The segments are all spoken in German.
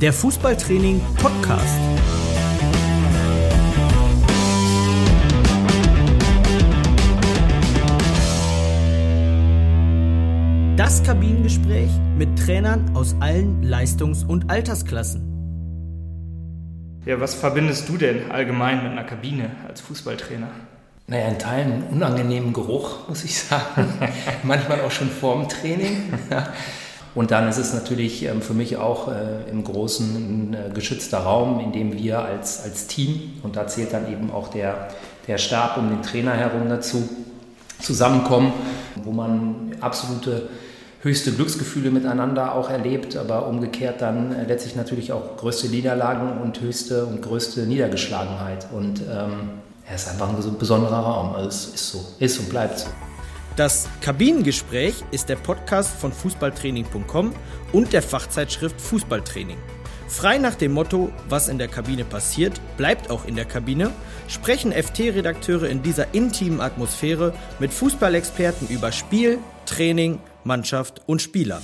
Der Fußballtraining Podcast. Das Kabinengespräch mit Trainern aus allen Leistungs- und Altersklassen. Ja, was verbindest du denn allgemein mit einer Kabine als Fußballtrainer? Naja, in Teilen einen unangenehmen Geruch, muss ich sagen. Manchmal auch schon vorm Training. Und dann ist es natürlich ähm, für mich auch äh, im Großen ein äh, geschützter Raum, in dem wir als, als Team, und da zählt dann eben auch der, der Stab um den Trainer herum dazu, zusammenkommen, wo man absolute höchste Glücksgefühle miteinander auch erlebt, aber umgekehrt dann äh, letztlich natürlich auch größte Niederlagen und höchste und größte Niedergeschlagenheit. Und ähm, er ist einfach ein besonderer Raum. Also es ist so, ist und bleibt so. Das Kabinengespräch ist der Podcast von Fußballtraining.com und der Fachzeitschrift Fußballtraining. Frei nach dem Motto, was in der Kabine passiert, bleibt auch in der Kabine, sprechen FT-Redakteure in dieser intimen Atmosphäre mit Fußballexperten über Spiel, Training, Mannschaft und Spieler.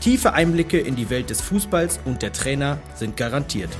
Tiefe Einblicke in die Welt des Fußballs und der Trainer sind garantiert.